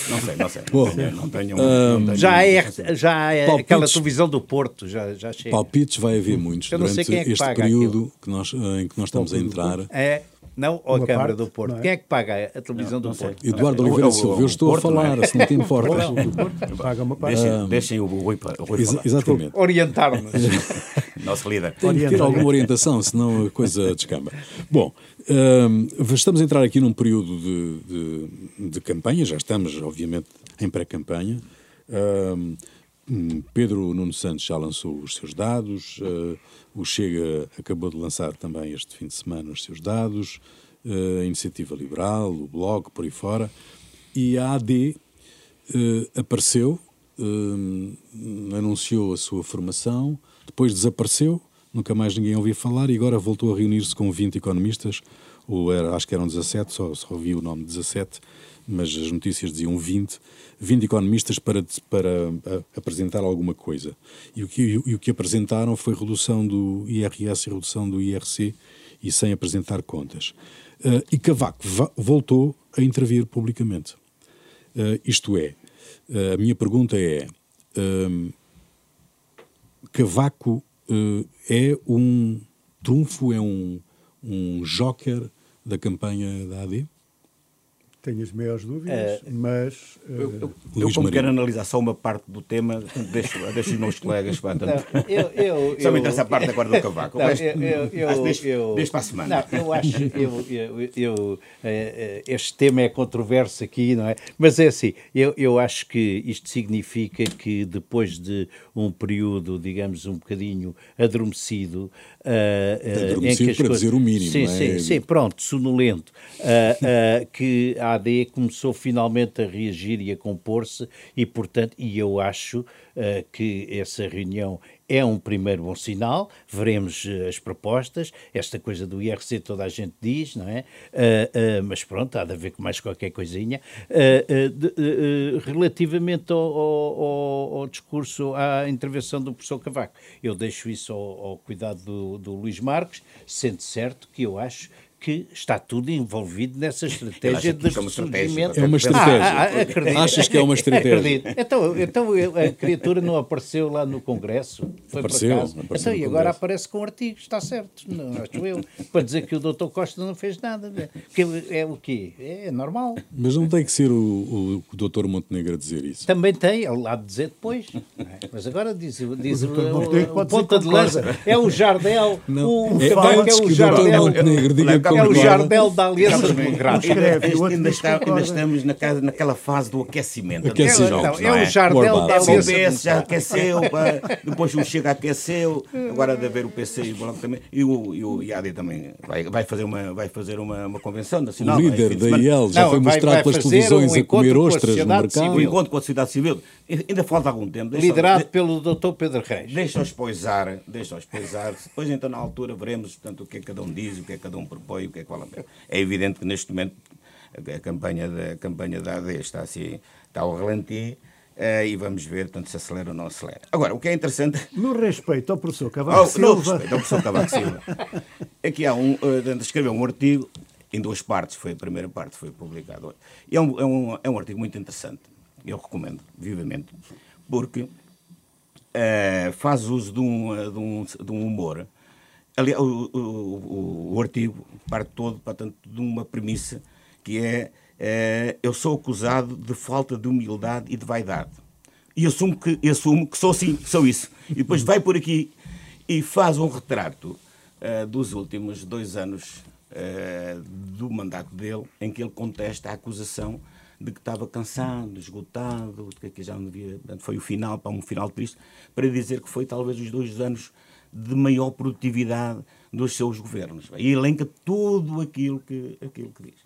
Não sei, não sei. Bom, não tenho, um, não tenho já é, já é palpites, aquela televisão do Porto, já, já chega. Palpites vai haver muitos durante é que este período que nós, em que nós estamos a entrar. É, não ou a Câmara parte, do Porto. É? Quem é que paga a televisão não, do Porto? Sei. Eduardo Oliveira Silva, eu estou Porto, a falar, é? se não te importas. Paga uma parte. Deixem, deixem o Rui, Rui falar. Exatamente. Orientar-nos. Nosso líder. Tem que ter alguma orientação, senão a coisa descamba. Bom, um, estamos a entrar aqui num período de, de, de campanha, já estamos, obviamente, em pré-campanha. Um, Pedro Nuno Santos já lançou os seus dados, uh, o Chega acabou de lançar também este fim de semana os seus dados, uh, a Iniciativa Liberal, o Bloco, por aí fora, e a AD uh, apareceu, anunciou a sua formação, depois desapareceu, nunca mais ninguém ouvia falar e agora voltou a reunir-se com 20 economistas, ou era, acho que eram 17, só, só ouvi o nome 17, mas as notícias diziam 20, 20 economistas para, para a, apresentar alguma coisa. E o, que, e o que apresentaram foi redução do IRS e redução do IRC e sem apresentar contas. Uh, e Cavaco voltou a intervir publicamente. Uh, isto é, uh, a minha pergunta é: Cavaco é um trunfo, é um, um joker da campanha da AD? Tenho as maiores dúvidas, uh, mas. Uh, eu, eu, eu como quero analisar só uma parte do tema, deixo, deixo os meus colegas. Pá, tanto, não, eu, eu, só me interessa a parte da guarda do cavaco. Não, eu, eu, deixo, eu, deixo para a semana. Não, eu acho. Eu, eu, eu, eh, este tema é controverso aqui, não é? Mas é assim, eu, eu acho que isto significa que depois de um período, digamos, um bocadinho adormecido, Uh, uh, em que as para coisas... dizer o mínimo. Sim, é? sim, sim, pronto, sonolento. Uh, que a AD começou finalmente a reagir e a compor-se, e portanto, e eu acho que essa reunião é um primeiro bom sinal, veremos uh, as propostas, esta coisa do IRC toda a gente diz, não é? Uh, uh, mas pronto, há de haver mais qualquer coisinha. De, relativamente ao, ao, ao, discurso, à intervenção do professor Cavaco, eu deixo isso ao, ao cuidado do, do Luís Marques, sendo certo que eu acho que está tudo envolvido nessa estratégia de ressurgimento. É uma estratégia. Ah, ah, Achas que é uma estratégia? Acredito. Então, então a criatura não apareceu lá no Congresso? Foi apareceu, apareceu então, e agora aparece com artigos, está certo, não acho eu, para dizer que o doutor Costa não fez nada. Que é o quê? É normal. Mas não tem que ser o, o, o doutor Montenegro a dizer isso. Também tem, ele lá de dizer depois. É? Mas agora diz, diz o, o, o ponta de lança. É o Jardel. Não. O, é, é, é o Jardel. Montenegro diga é o Jardel da Aliança Democrática. Ainda, está, ainda estamos na casa, naquela fase do aquecimento. aquecimento jogos, é, é, o Jardel da Aliança O PS já aqueceu, depois o Chega aqueceu, agora de haver o PC e o Bloco também. E o, e o IAD também vai, vai fazer, uma, vai fazer uma, uma convenção nacional. O líder da IEL já foi mostrado pelas televisões a comer ostras no mercado. O encontro com a sociedade civil. Ainda falta algum tempo. Liderado pelo Dr. Pedro Reis. Deixa-os poisar, deixa-os poisar. Depois então na altura veremos portanto, o que é que cada um diz, o que é que cada um propõe, o que é que vale a pena. É evidente que neste momento a campanha da, a campanha da AD está assim, está ao ralenti. Uh, e vamos ver, tanto se acelera ou não acelera. Agora, o que é interessante. No respeito ao professor Cavaco oh, Silva. No respeito ao professor Cavaco Silva. Aqui há um. Uh, escreveu um artigo em duas partes, foi a primeira parte, foi publicado. E é um, é um, é um artigo muito interessante. Eu recomendo vivamente, porque uh, faz uso de um, de um, de um humor o, o, o, artigo parte todo, portanto, de uma premissa que é, é, eu sou acusado de falta de humildade e de vaidade. E assumo que, assumo que sou assim, que sou isso. E depois vai por aqui e faz um retrato uh, dos últimos dois anos uh, do mandato dele, em que ele contesta a acusação de que estava cansado, esgotado, de que já não devia. Foi o final, para um final triste, para dizer que foi talvez os dois anos de maior produtividade dos seus governos. E elenca tudo aquilo que, aquilo que diz.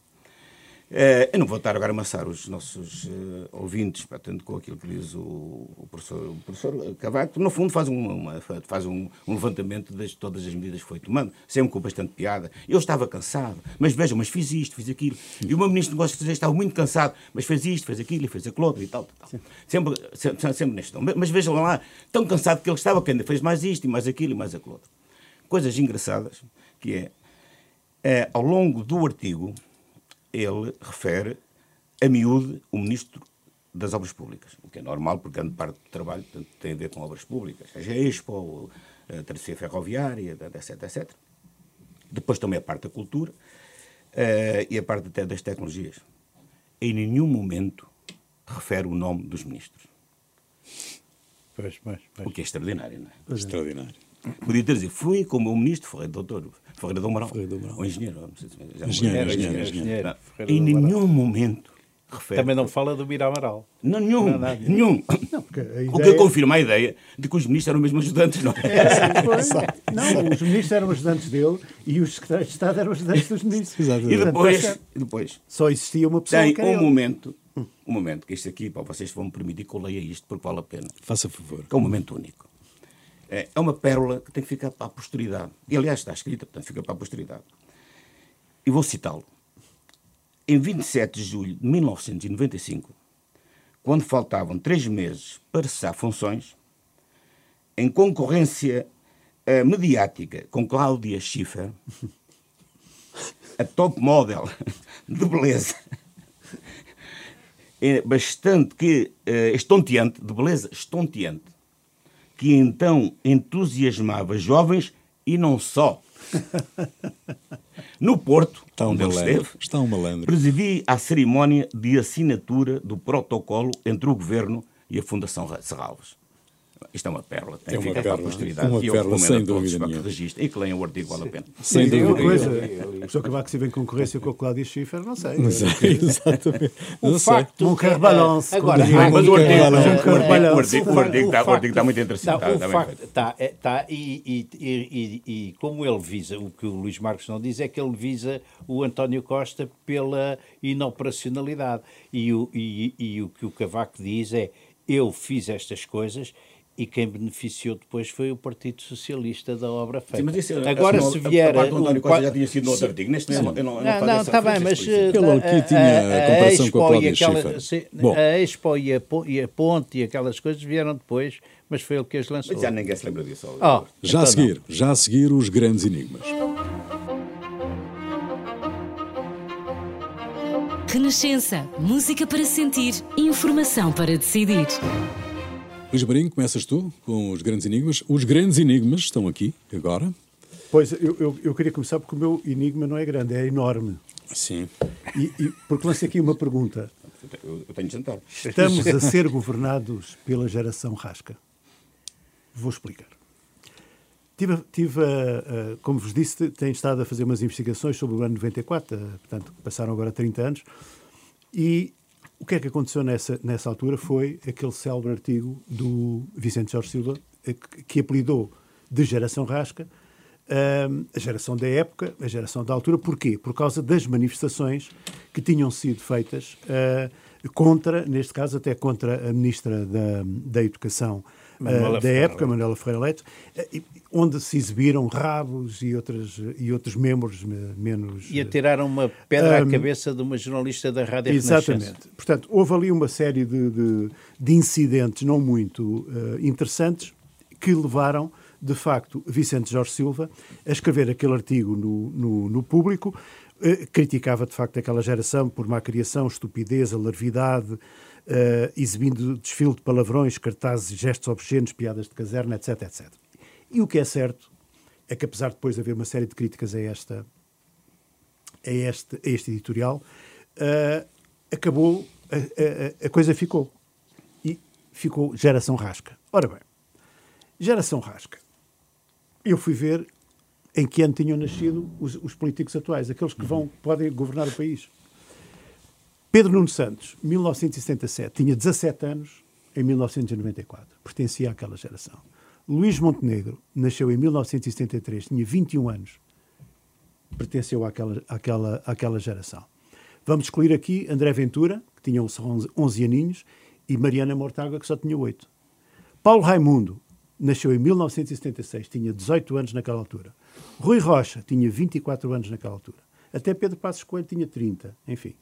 Uh, eu não vou estar agora a amassar os nossos uh, ouvintes, portanto, com aquilo que diz o, o, professor, o professor Cavaco, no fundo faz, um, uma, faz um, um, levantamento de todas as medidas que foi tomando, sempre com bastante piada. Eu estava cansado, mas vejam, mas fiz isto, fiz aquilo. E o meu ministro de Negócios Estrangeiros estava muito cansado, mas fez isto, fez aquilo, fez aquilo outro e tal. tal. Sempre, sempre, sempre neste tom. Mas vejam lá, tão cansado que ele estava, que ainda fez mais isto, e mais aquilo, e mais aquilo outro. Coisas engraçadas, que é, é ao longo do artigo, ele refere a miúde o Ministro das Obras Públicas, o que é normal, porque grande parte do trabalho tem a ver com obras públicas, a Expo, a terceira ferroviária, etc, etc. Depois também a parte da cultura uh, e a parte até das tecnologias. Em nenhum momento refere o nome dos ministros. Pois, pois, pois. O que é extraordinário, não é? Extraordinário. Podia ter dizer, fui como o ministro, foi doutor Ferreira do Amaral, ou engenheiro, não sei se, engenheiro, engenheiro, engenheiro, Em nenhum momento refere. Também não fala do Mira Amaral. Não, nenhum, não, nenhum. Não, ideia... O que confirma a ideia de que os ministros eram mesmo ajudantes, não é? é não, os ministros eram ajudantes dele e os secretários de Estado eram ajudantes dos ministros. Exatamente. E depois, depois só existia uma pessoa tem que um ele. momento, um momento que isto aqui, pá, vocês vão me permitir que eu leia isto porque vale a pena. Faça favor. Que é um momento único. É, é uma pérola que tem que ficar para a posteridade. E, aliás, está escrita, portanto, fica para a posteridade. E vou citá-lo. Em 27 de julho de 1995, quando faltavam três meses para cessar funções, em concorrência uh, mediática com Cláudia Schiffer, a top model de beleza, é bastante que uh, estonteante, de beleza estonteante, que então entusiasmava jovens e não só. No Porto, está um onde malandro, ele esteve, está um malandro. presidi a cerimónia de assinatura do protocolo entre o Governo e a Fundação Serralves. Isto é uma pérola, tem é que ficar para a posteridade. Uma e eu pérola, sem dúvida para que registre e que leiam o artigo, vale a pena. Sem Sim, dúvida. coisa, o vai que se vê em concorrência com a Cláudia Schiffer, não sei. Não sei, exatamente. O não facto sei. Mon cœur balance. Agora, mas o artigo, o artigo, o artigo, está, o artigo está muito interessante. Não, está, o facto, está, é, está e, e, e, e, como ele visa, o que o Luís Marcos não diz é que ele visa o António Costa pela inoperacionalidade. E o, e, e o que o Cavaco diz é: eu fiz estas coisas e quem beneficiou depois foi o Partido Socialista da obra feita. Sim, mas isso, Agora, se vier. A, a, a, António Costa já tinha sido no outro artigo. Neste momento, eu não, eu não, não, não está bem, mas. Ele aqui tinha a, comparação com a Cláudia aquela, se, A Expo e a, e a Ponte e aquelas coisas vieram depois, mas foi ele que as lançou. Mas já ninguém se lembra disso. Oh, já então a seguir, não. já a seguir os grandes enigmas. Renascença. Música para sentir, informação para decidir. Luís Marinho, começas tu com os grandes enigmas. Os grandes enigmas estão aqui agora. Pois, eu, eu, eu queria começar porque o meu enigma não é grande, é enorme. Sim. E, e porque lancei aqui uma pergunta. Eu, eu tenho de jantar. Estamos a ser governados pela geração rasca? Vou explicar. Tive, tive a, a, como vos disse, tenho estado a fazer umas investigações sobre o ano 94, a, portanto, passaram agora 30 anos, e o que é que aconteceu nessa, nessa altura foi aquele célebre artigo do Vicente Jorge Silva, que, que apelidou de geração rasca a geração da época, a geração da altura. Porquê? Por causa das manifestações que tinham sido feitas uh, contra, neste caso até contra a Ministra da, da Educação uh, da época, Manuela Ferreira Leite, uh, onde se exibiram rabos e, outras, e outros membros menos... E atiraram uma pedra um, à cabeça de uma jornalista da Rádio Exatamente. Portanto, houve ali uma série de, de, de incidentes não muito interessantes que levaram de facto, Vicente Jorge Silva a escrever aquele artigo no, no, no público, eh, criticava de facto aquela geração por má criação, estupidez, alarvidade, eh, exibindo desfile de palavrões, cartazes, gestos obscenos, piadas de caserna, etc, etc. E o que é certo é que, apesar de depois de haver uma série de críticas a, esta, a, este, a este editorial, uh, acabou, a, a, a, coisa ficou. E ficou geração rasca. Ora bem, geração rasca eu fui ver em que ano tinham nascido os, os políticos atuais, aqueles que vão podem governar o país. Pedro Nuno Santos, 1977, tinha 17 anos em 1994, pertencia àquela geração. Luís Montenegro nasceu em 1973, tinha 21 anos, pertenceu àquela, àquela, àquela geração. Vamos excluir aqui André Ventura, que tinha 11, 11 aninhos, e Mariana Mortágua, que só tinha 8. Paulo Raimundo, nasceu em 1976, tinha 18 anos naquela altura. Rui Rocha tinha 24 anos naquela altura. Até Pedro Passos Coelho tinha 30, enfim.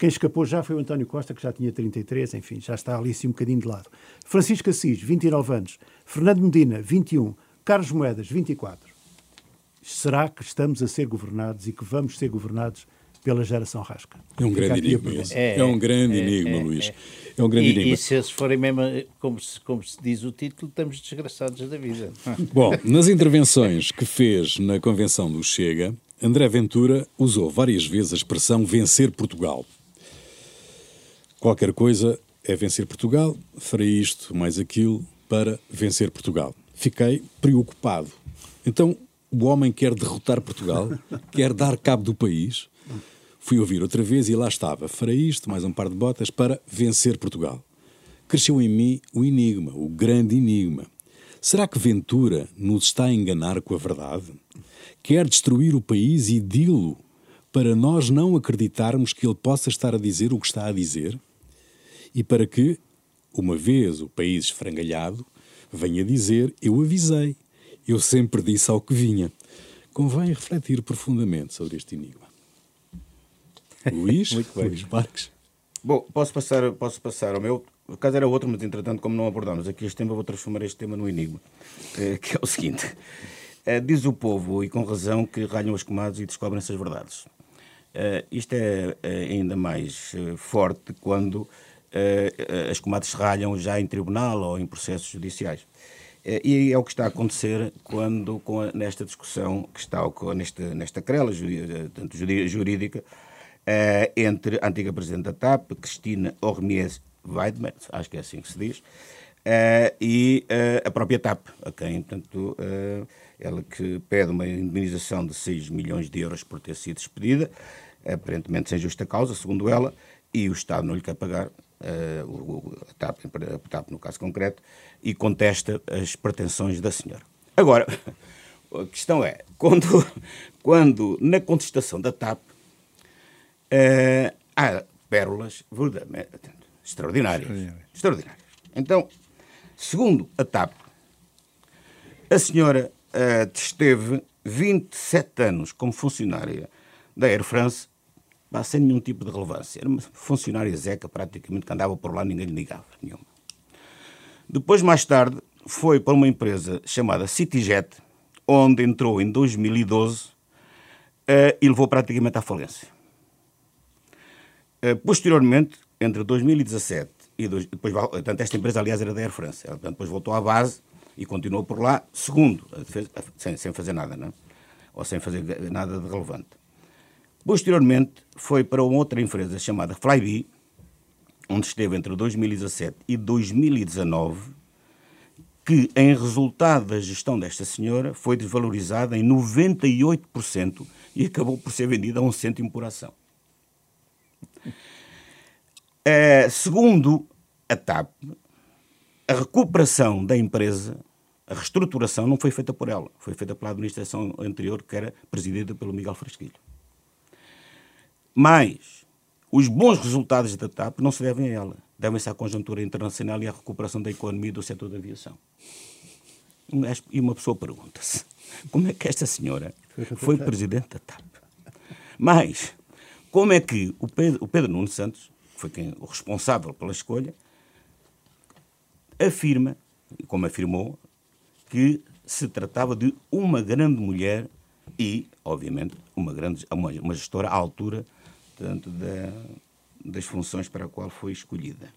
Quem escapou já foi o António Costa, que já tinha 33, enfim, já está ali assim um bocadinho de lado. Francisco Assis, 29 anos. Fernando Medina, 21. Carlos Moedas, 24. Será que estamos a ser governados e que vamos ser governados pela geração rasca. É um grande enigma. É, é, um grande é, enigma, é, Luís. É um grande e, enigma. E se eles forem mesmo, como se, como se diz o título, estamos desgraçados da vida. Bom, nas intervenções que fez na convenção do Chega, André Ventura usou várias vezes a expressão vencer Portugal. Qualquer coisa é vencer Portugal, farei isto mais aquilo para vencer Portugal. Fiquei preocupado. Então, o homem quer derrotar Portugal, quer dar cabo do país, Fui ouvir outra vez e lá estava. Farei isto, mais um par de botas, para vencer Portugal. Cresceu em mim o enigma, o grande enigma. Será que Ventura nos está a enganar com a verdade? Quer destruir o país e dilo para nós não acreditarmos que ele possa estar a dizer o que está a dizer? E para que, uma vez o país esfrangalhado, venha dizer: Eu avisei, eu sempre disse ao que vinha. Convém refletir profundamente sobre este enigma. Luís, Muito bem. Luís Marques. Bom, posso passar, posso passar ao meu. O caso era outro, mas entretanto, como não abordamos aqui este tema, vou transformar este tema no enigma, eh, que é o seguinte. Eh, diz o povo, e com razão, que ralham as comadres e descobrem-se as verdades. Uh, isto é uh, ainda mais uh, forte quando as comadres se ralham já em tribunal ou em processos judiciais. e é o que está a acontecer quando, a, nesta discussão que está nesta, nesta querela jurídica uh, entre a antiga Presidente da TAP, Cristina Ormies Weidmann, acho que é assim que se diz, e a própria TAP, a quem, portanto, ela que pede uma indemnização de 6 milhões de euros por ter sido despedida, aparentemente sem justa causa, segundo ela, e o Estado não lhe quer pagar, a, TAP, a TAP no caso concreto, e contesta as pretensões da senhora. Agora, a questão é, quando, quando na contestação da TAP Uh, há pérolas extraordinárias. extraordinárias. Extraordinárias. Então, Segundo a TAP, a senhora uh, esteve 27 anos como funcionária da Air France sem nenhum tipo de relevância. Era uma funcionária zeca, praticamente, que andava por lá, ninguém lhe ligava. Nenhuma. Depois, mais tarde, foi para uma empresa chamada CityJet, onde entrou em 2012 uh, eh, e levou praticamente à falência. Uh, posteriormente, entre 2017 e dois, depois, portanto, esta empresa, aliás, era da Air France. Ela, portanto, depois voltou à base e continuou por lá, segundo, sem, sem fazer nada, não? É? ou sem fazer nada de relevante. Posteriormente, foi para uma outra empresa chamada Flybe, onde esteve entre 2017 e 2019, que, em resultado da gestão desta senhora, foi desvalorizada em 98% e acabou por ser vendida a um cêntimo por ação. É, segundo a TAP, a recuperação da empresa, a reestruturação, não foi feita por ela, foi feita pela administração anterior, que era presidida pelo Miguel Frasquilho. Mas os bons resultados da TAP não se devem a ela, devem-se à conjuntura internacional e à recuperação da economia do setor da aviação. E uma pessoa pergunta-se: como é que esta senhora foi presidente da TAP? Mas, como é que o Pedro, o Pedro Nuno Santos, que foi quem, o responsável pela escolha, afirma, como afirmou, que se tratava de uma grande mulher e, obviamente, uma, grande, uma, uma gestora à altura portanto, da, das funções para a qual foi escolhida.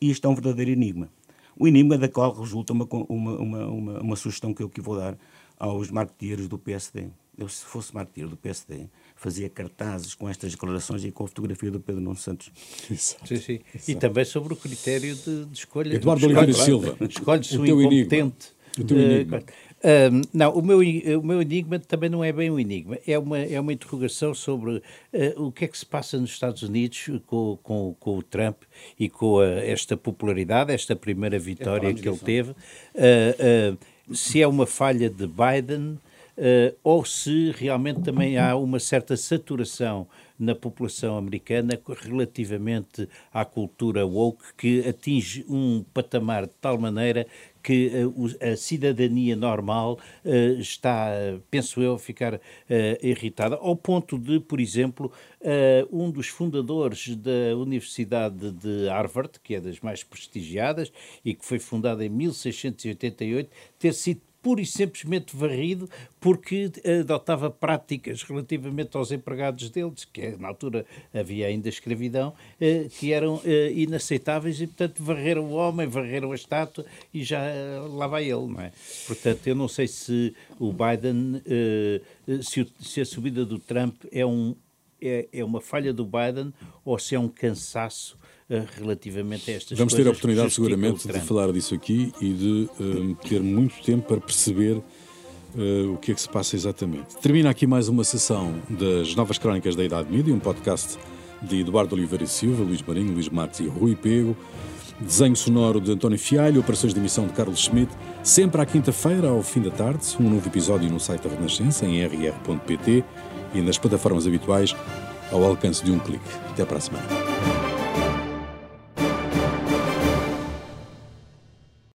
E isto é um verdadeiro enigma. O enigma da qual resulta uma, uma, uma, uma, uma sugestão que eu que vou dar aos marketeers do PSD. Eu, se fosse marketeer do PSD, fazia cartazes com estas declarações e com a fotografia do Pedro Nuno Santos. Exato. Sim, sim. Exato. E também sobre o critério de, de escolha. Eduardo Oliveira Silva. Escolhe-se o, o incompetente. O teu enigma. Uh, não, o meu, o meu enigma também não é bem um enigma, é uma, é uma interrogação sobre uh, o que é que se passa nos Estados Unidos com, com, com o Trump e com a, esta popularidade, esta primeira vitória que ele teve, uh, se é uma falha de Biden ou se realmente também há uma certa saturação na população americana relativamente à cultura woke que atinge um patamar de tal maneira que uh, a cidadania normal uh, está, penso eu, a ficar uh, irritada, ao ponto de, por exemplo, um dos fundadores da Universidade de Harvard, que é das mais prestigiadas e que foi fundada em 1688, ter sido pura e simplesmente varrido porque adotava práticas relativamente aos empregados deles, que na altura havia ainda escravidão, eh, que eram eh, inaceitáveis e, portanto, varreram o homem, varreram a estátua e já eh, lá vai ele, não é? Portanto, eu não sei se o Biden, se a subida do Trump é, um, é, é uma falha do Biden ou se é um cansaço relativamente a estas Vamos ter a oportunidade, seguramente, de falar disso aqui e de uh, ter muito tempo para perceber uh, o que é que se passa exatamente. Termina aqui mais uma sessão das Novas Crónicas da Idade Média, um podcast de Eduardo Oliveira e Silva, Luís Marinho, Luís Marques e Rui Pego. Desenho sonoro de António Fialho, operações de emissão de Carlos Schmidt, sempre à quinta-feira, ao fim da tarde, um novo episódio no site da Renascença, em rr.pt e nas plataformas habituais, ao alcance de um clique. Até para a semana.